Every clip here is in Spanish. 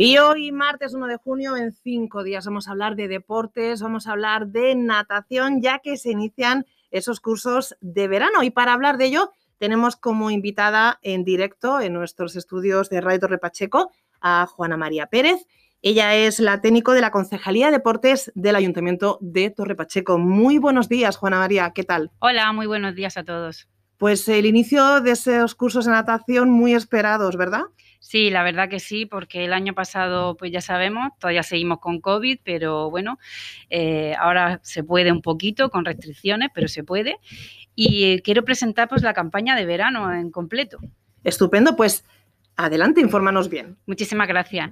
Y hoy, martes 1 de junio, en cinco días vamos a hablar de deportes, vamos a hablar de natación, ya que se inician esos cursos de verano. Y para hablar de ello, tenemos como invitada en directo en nuestros estudios de Radio Torre Pacheco a Juana María Pérez. Ella es la técnico de la Concejalía de Deportes del Ayuntamiento de Torre Pacheco. Muy buenos días, Juana María, ¿qué tal? Hola, muy buenos días a todos. Pues el inicio de esos cursos de natación muy esperados, ¿verdad? Sí, la verdad que sí, porque el año pasado, pues ya sabemos, todavía seguimos con COVID, pero bueno, eh, ahora se puede un poquito con restricciones, pero se puede. Y quiero presentar pues la campaña de verano en completo. Estupendo, pues Adelante, infórmanos bien. Muchísimas gracias.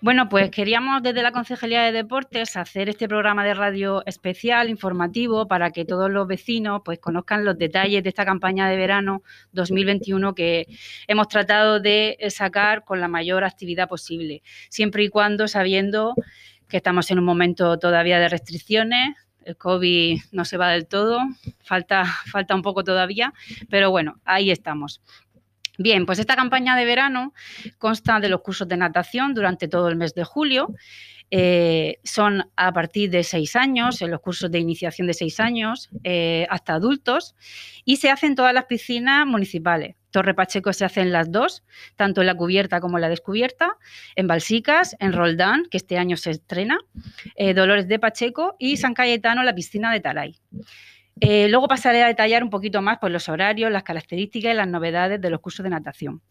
Bueno, pues queríamos desde la Concejalía de Deportes hacer este programa de radio especial, informativo, para que todos los vecinos pues conozcan los detalles de esta campaña de verano 2021 que hemos tratado de sacar con la mayor actividad posible, siempre y cuando sabiendo que estamos en un momento todavía de restricciones, el COVID no se va del todo, falta, falta un poco todavía, pero bueno, ahí estamos. Bien, pues esta campaña de verano consta de los cursos de natación durante todo el mes de julio. Eh, son a partir de seis años, en los cursos de iniciación de seis años, eh, hasta adultos, y se hacen todas las piscinas municipales. Torre Pacheco se hacen las dos, tanto en la cubierta como en la descubierta, en Balsicas, en Roldán, que este año se estrena, eh, Dolores de Pacheco y San Cayetano, la piscina de Taray. Eh, luego pasaré a detallar un poquito más pues, los horarios, las características y las novedades de los cursos de natación.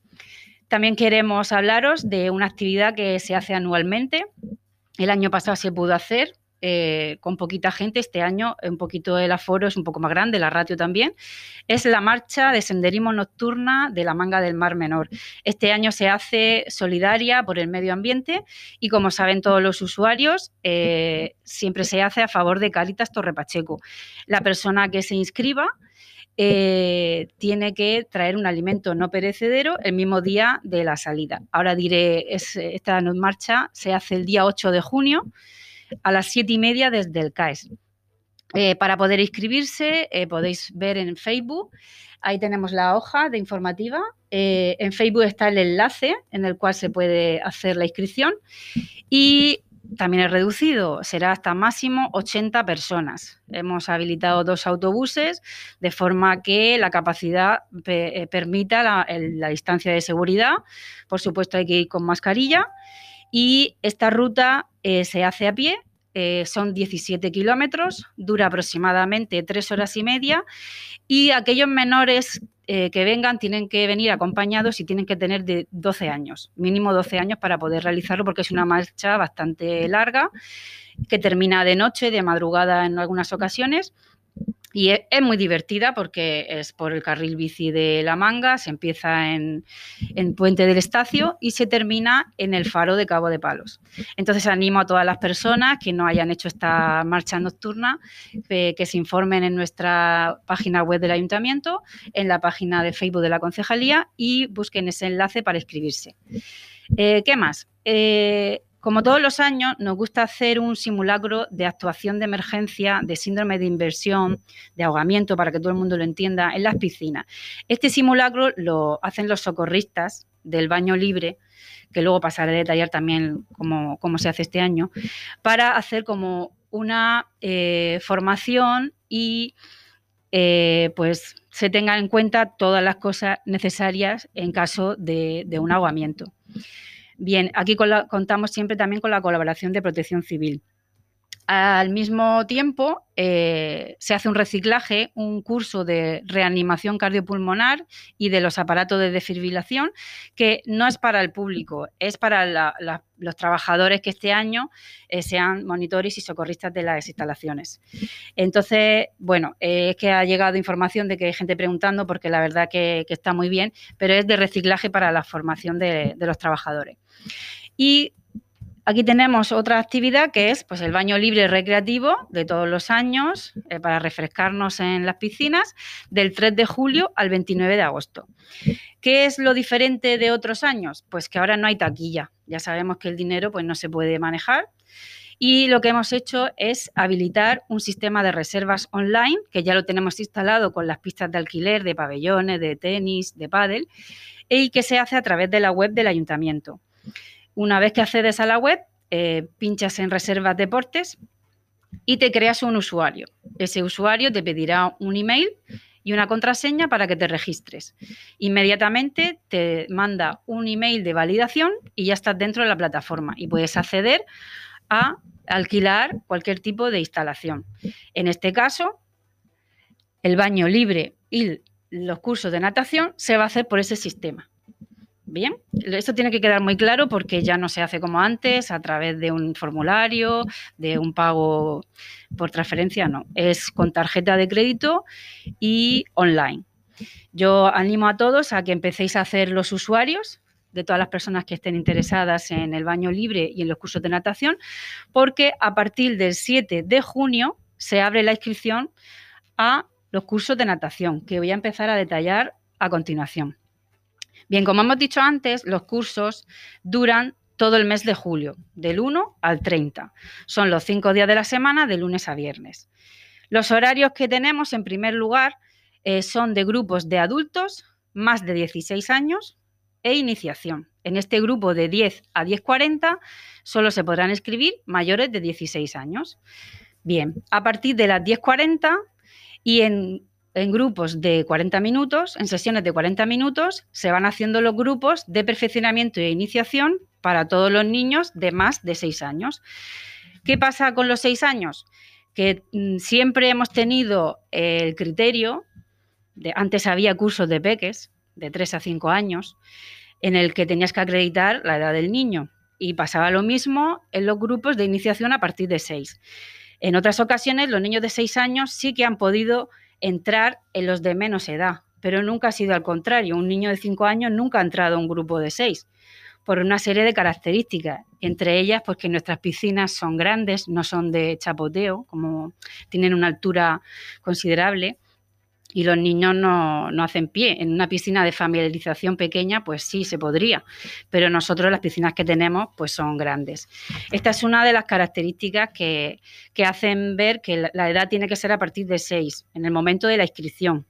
También queremos hablaros de una actividad que se hace anualmente. El año pasado se pudo hacer, eh, con poquita gente. Este año un poquito el aforo es un poco más grande, la ratio también. Es la marcha de senderismo nocturna de la Manga del Mar Menor. Este año se hace solidaria por el medio ambiente y como saben todos los usuarios, eh, siempre se hace a favor de Caritas Torrepacheco. La persona que se inscriba eh, tiene que traer un alimento no perecedero el mismo día de la salida. Ahora diré, esta marcha se hace el día 8 de junio a las siete y media desde el CAES. Eh, para poder inscribirse eh, podéis ver en Facebook, ahí tenemos la hoja de informativa. Eh, en Facebook está el enlace en el cual se puede hacer la inscripción y también es reducido, será hasta máximo 80 personas. Hemos habilitado dos autobuses de forma que la capacidad permita la, la distancia de seguridad. Por supuesto hay que ir con mascarilla y esta ruta eh, se hace a pie, eh, son 17 kilómetros, dura aproximadamente tres horas y media y aquellos menores eh, que vengan tienen que venir acompañados y tienen que tener de 12 años, mínimo 12 años para poder realizarlo porque es una marcha bastante larga que termina de noche, de madrugada en algunas ocasiones y es, muy divertida porque es por el carril bici de La Manga, se empieza en, Puente del Estacio y se termina en el faro de Cabo de Palos. Entonces animo a todas las personas que no hayan hecho esta marcha nocturna que se informen en nuestra página web del ayuntamiento, en la página de Facebook de la concejalía y busquen ese enlace para inscribirse. Eh, ¿Qué más? Eh, como todos los años, nos gusta hacer un simulacro de actuación de emergencia, de síndrome de inversión, de ahogamiento, para que todo el mundo lo entienda, en las piscinas. Este simulacro lo hacen los socorristas del baño libre, que luego pasaré a detallar también cómo, se hace este año, para hacer como una eh, formación y eh, pues se tengan en cuenta todas las cosas necesarias en caso de un ahogamiento. Bien, aquí contamos siempre también con la colaboración de Protección Civil. Al mismo tiempo, eh, se hace un reciclaje, un curso de reanimación cardiopulmonar y de los aparatos de desfibrilación, que no es para el público, es para los trabajadores que este año eh, sean monitores y socorristas de las instalaciones. Entonces, bueno, es que ha llegado información de que hay gente preguntando, porque la verdad que, está muy bien, pero es de reciclaje para la formación de, de los trabajadores. Y Aquí tenemos otra actividad que es pues, el baño libre recreativo de todos los años eh, para refrescarnos en las piscinas del 3 de julio al 29 de agosto. ¿Qué es lo diferente de otros años? Pues que ahora no hay taquilla. Ya sabemos que el dinero pues, no se puede manejar. Y lo que hemos hecho es habilitar un sistema de reservas online, que ya lo tenemos instalado con las pistas de alquiler, de pabellones, de tenis, de pádel, y que se hace a través de la web del ayuntamiento. Una vez que accedes a la web, eh, pinchas en Reservas Deportes y te creas un usuario. Ese usuario te pedirá un email y una contraseña para que te registres. Inmediatamente te manda un email de validación y ya estás dentro de la plataforma y puedes acceder a alquilar cualquier tipo de instalación. En este caso, el baño libre y los cursos de natación se va a hacer por ese sistema. Bien, esto tiene que quedar muy claro porque ya no se hace como antes, a través de un formulario, de un pago por transferencia, no, es con tarjeta de crédito y online. Yo animo a todos a que empecéis a hacer los usuarios de todas las personas que estén interesadas en el baño libre y en los cursos de natación, porque a partir del 7 de junio se abre la inscripción a los cursos de natación, que voy a empezar a detallar a continuación. Bien, como hemos dicho antes, los cursos duran todo el mes de julio, del 1 al 30. Son los cinco días de la semana, de lunes a viernes. Los horarios que tenemos, en primer lugar, eh, son de grupos de adultos más de 16 años e iniciación. En este grupo de 10 a 10.40 solo se podrán escribir mayores de 16 años. Bien, a partir de las 10.40 y en en grupos de 40 minutos, en sesiones de 40 minutos, se van haciendo los grupos de perfeccionamiento e iniciación para todos los niños de más de 6 años. ¿Qué pasa con los 6 años? Que mm, siempre hemos tenido el criterio, de, antes había cursos de peques, de 3 a 5 años, en el que tenías que acreditar la edad del niño. Y pasaba lo mismo en los grupos de iniciación a partir de 6. En otras ocasiones, los niños de 6 años sí que han podido entrar en los de menos edad, pero nunca ha sido al contrario. Un niño de 5 años nunca ha entrado a un grupo de 6 por una serie de características, entre ellas pues que nuestras piscinas son grandes, no son de chapoteo, como tienen una altura considerable y los niños no, hacen pie. En una piscina de familiarización pequeña, pues sí, se podría, pero nosotros las piscinas que tenemos, pues son grandes. Esta es una de las características que, que hacen ver que la edad tiene que ser a partir de 6, en el momento de la inscripción.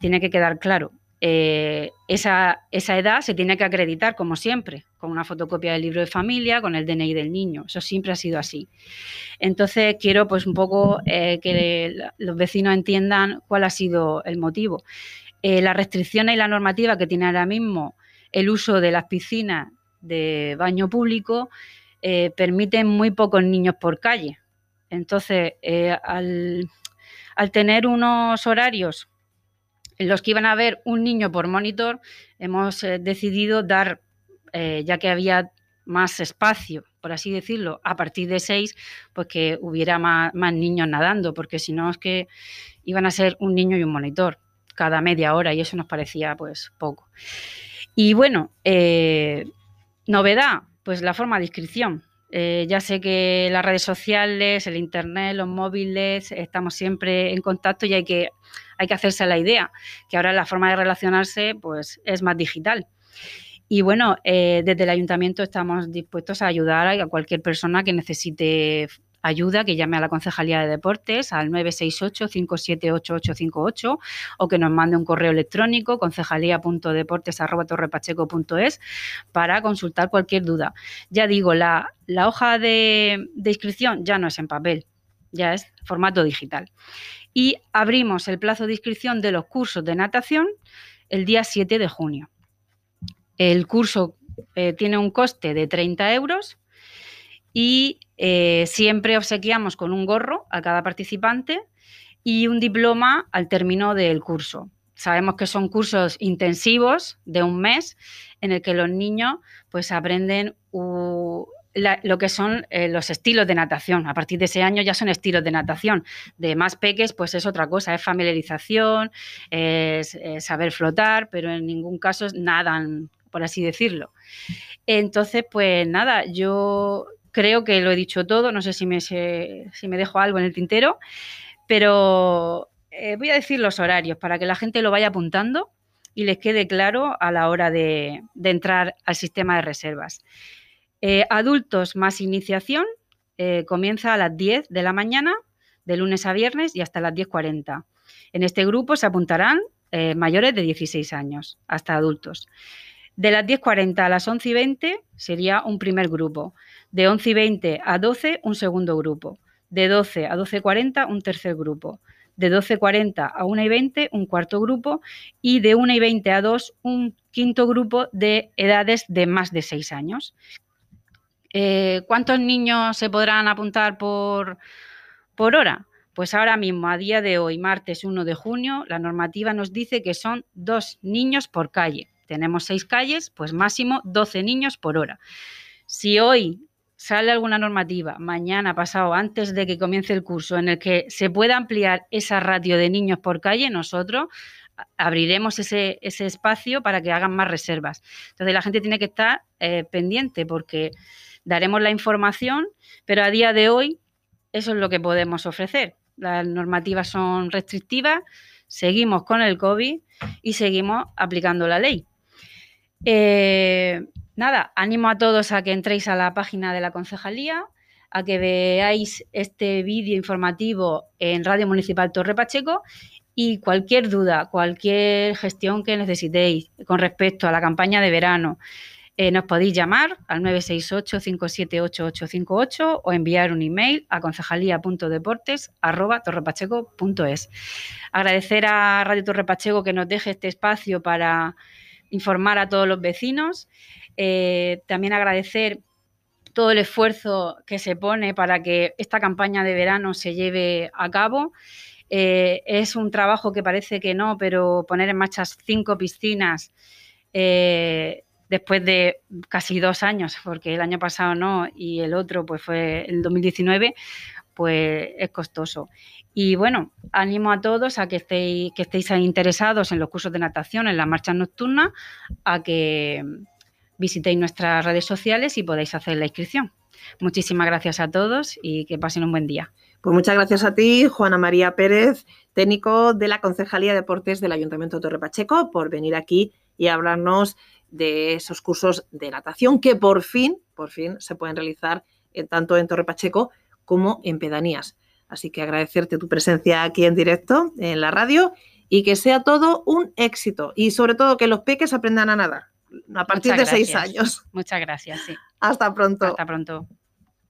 Tiene que quedar claro. Eh, esa, esa, edad se tiene que acreditar, como siempre, con una fotocopia del libro de familia, con el DNI del niño. Eso siempre ha sido así. Entonces, quiero pues un poco eh, que los vecinos entiendan cuál ha sido el motivo. Eh, las restricciones y la normativa que tiene ahora mismo el uso de las piscinas de baño público permiten muy pocos niños por calle. Entonces, al, al tener unos horarios en los que iban a ver un niño por monitor, hemos eh, decidido dar, eh, ya que había más espacio, por así decirlo, a partir de seis, pues que hubiera más, niños nadando, porque si no es que iban a ser un niño y un monitor cada media hora y eso nos parecía pues poco. Y bueno, eh, novedad, pues la forma de inscripción. Ya sé que las redes sociales, el internet, los móviles, estamos siempre en contacto y hay que hay que hacerse la idea, que ahora la forma de relacionarse pues, es más digital. Y bueno, eh, desde el ayuntamiento estamos dispuestos a ayudar a cualquier persona que necesite ayuda, que llame a la Concejalía de Deportes al 968-578858 o que nos mande un correo electrónico concejalía.deportes.torrepacheco.es para consultar cualquier duda. Ya digo, la, hoja de, de inscripción ya no es en papel, ya es formato digital y abrimos el plazo de inscripción de los cursos de natación el día 7 de junio. El curso eh, tiene un coste de 30 euros y eh, siempre obsequiamos con un gorro a cada participante y un diploma al término del curso. Sabemos que son cursos intensivos de un mes en el que los niños pues aprenden lo que son eh, los estilos de natación. A partir de ese año ya son estilos de natación. De más peques, pues es otra cosa, es familiarización, es, saber flotar, pero en ningún caso nadan, por así decirlo. Entonces, pues nada, yo creo que lo he dicho todo, no sé si me, si me dejo algo en el tintero, pero eh, voy a decir los horarios para que la gente lo vaya apuntando y les quede claro a la hora de entrar al sistema de reservas. Eh, adultos más iniciación eh, comienza a las 10 de la mañana, de lunes a viernes y hasta las 10.40. En este grupo se apuntarán mayores de 16 años, hasta adultos. De las 10.40 a las 11.20 sería un primer grupo. De 11.20 a 12, un segundo grupo. De 12 a 12.40, un tercer grupo. De 12.40 a 1.20, un cuarto grupo. Y de 1.20 a 2, un quinto grupo de edades de más de 6 años. Eh, ¿Cuántos niños se podrán apuntar por, por hora? Pues ahora mismo, a día de hoy, martes 1 de junio, la normativa nos dice que son dos niños por calle. Tenemos seis calles, pues máximo 12 niños por hora. Si hoy sale alguna normativa, mañana, pasado, antes de que comience el curso, en el que se pueda ampliar esa ratio de niños por calle, nosotros abriremos ese, espacio para que hagan más reservas. Entonces la gente tiene que estar eh, pendiente porque daremos la información, pero a día de hoy eso es lo que podemos ofrecer. Las normativas son restrictivas, seguimos con el COVID y seguimos aplicando la ley. Eh, nada, animo a todos a que entréis a la página de la concejalía, a que veáis este vídeo informativo en Radio Municipal Torre Pacheco y cualquier duda, cualquier gestión que necesitéis con respecto a la campaña de verano, eh, nos podéis llamar al 968-578-858 o enviar un email a concejalía.deportes.torrepacheco.es. Agradecer a Radio Torre Pacheco que nos deje este espacio para informar a todos los vecinos. Eh, también agradecer todo el esfuerzo que se pone para que esta campaña de verano se lleve a cabo. Eh, es un trabajo que parece que no, pero poner en marcha cinco piscinas después de casi dos años, porque el año pasado no y el otro pues fue el 2019, pues es costoso. Y bueno, animo a todos a que estéis, que estéis interesados en los cursos de natación, en las marchas nocturnas, a que visitéis nuestras redes sociales y podáis hacer la inscripción. Muchísimas gracias a todos y que pasen un buen día. Pues muchas gracias a ti, Juana María Pérez, técnico de la Concejalía de Deportes del Ayuntamiento de Torre Pacheco, por venir aquí y hablarnos de esos cursos de natación que por fin, por fin se pueden realizar tanto en Torre Pacheco como en pedanías. Así que agradecerte tu presencia aquí en directo en la radio y que sea todo un éxito y sobre todo que los peques aprendan a nadar a partir de seis años. Muchas gracias, sí. Hasta pronto. Hasta pronto.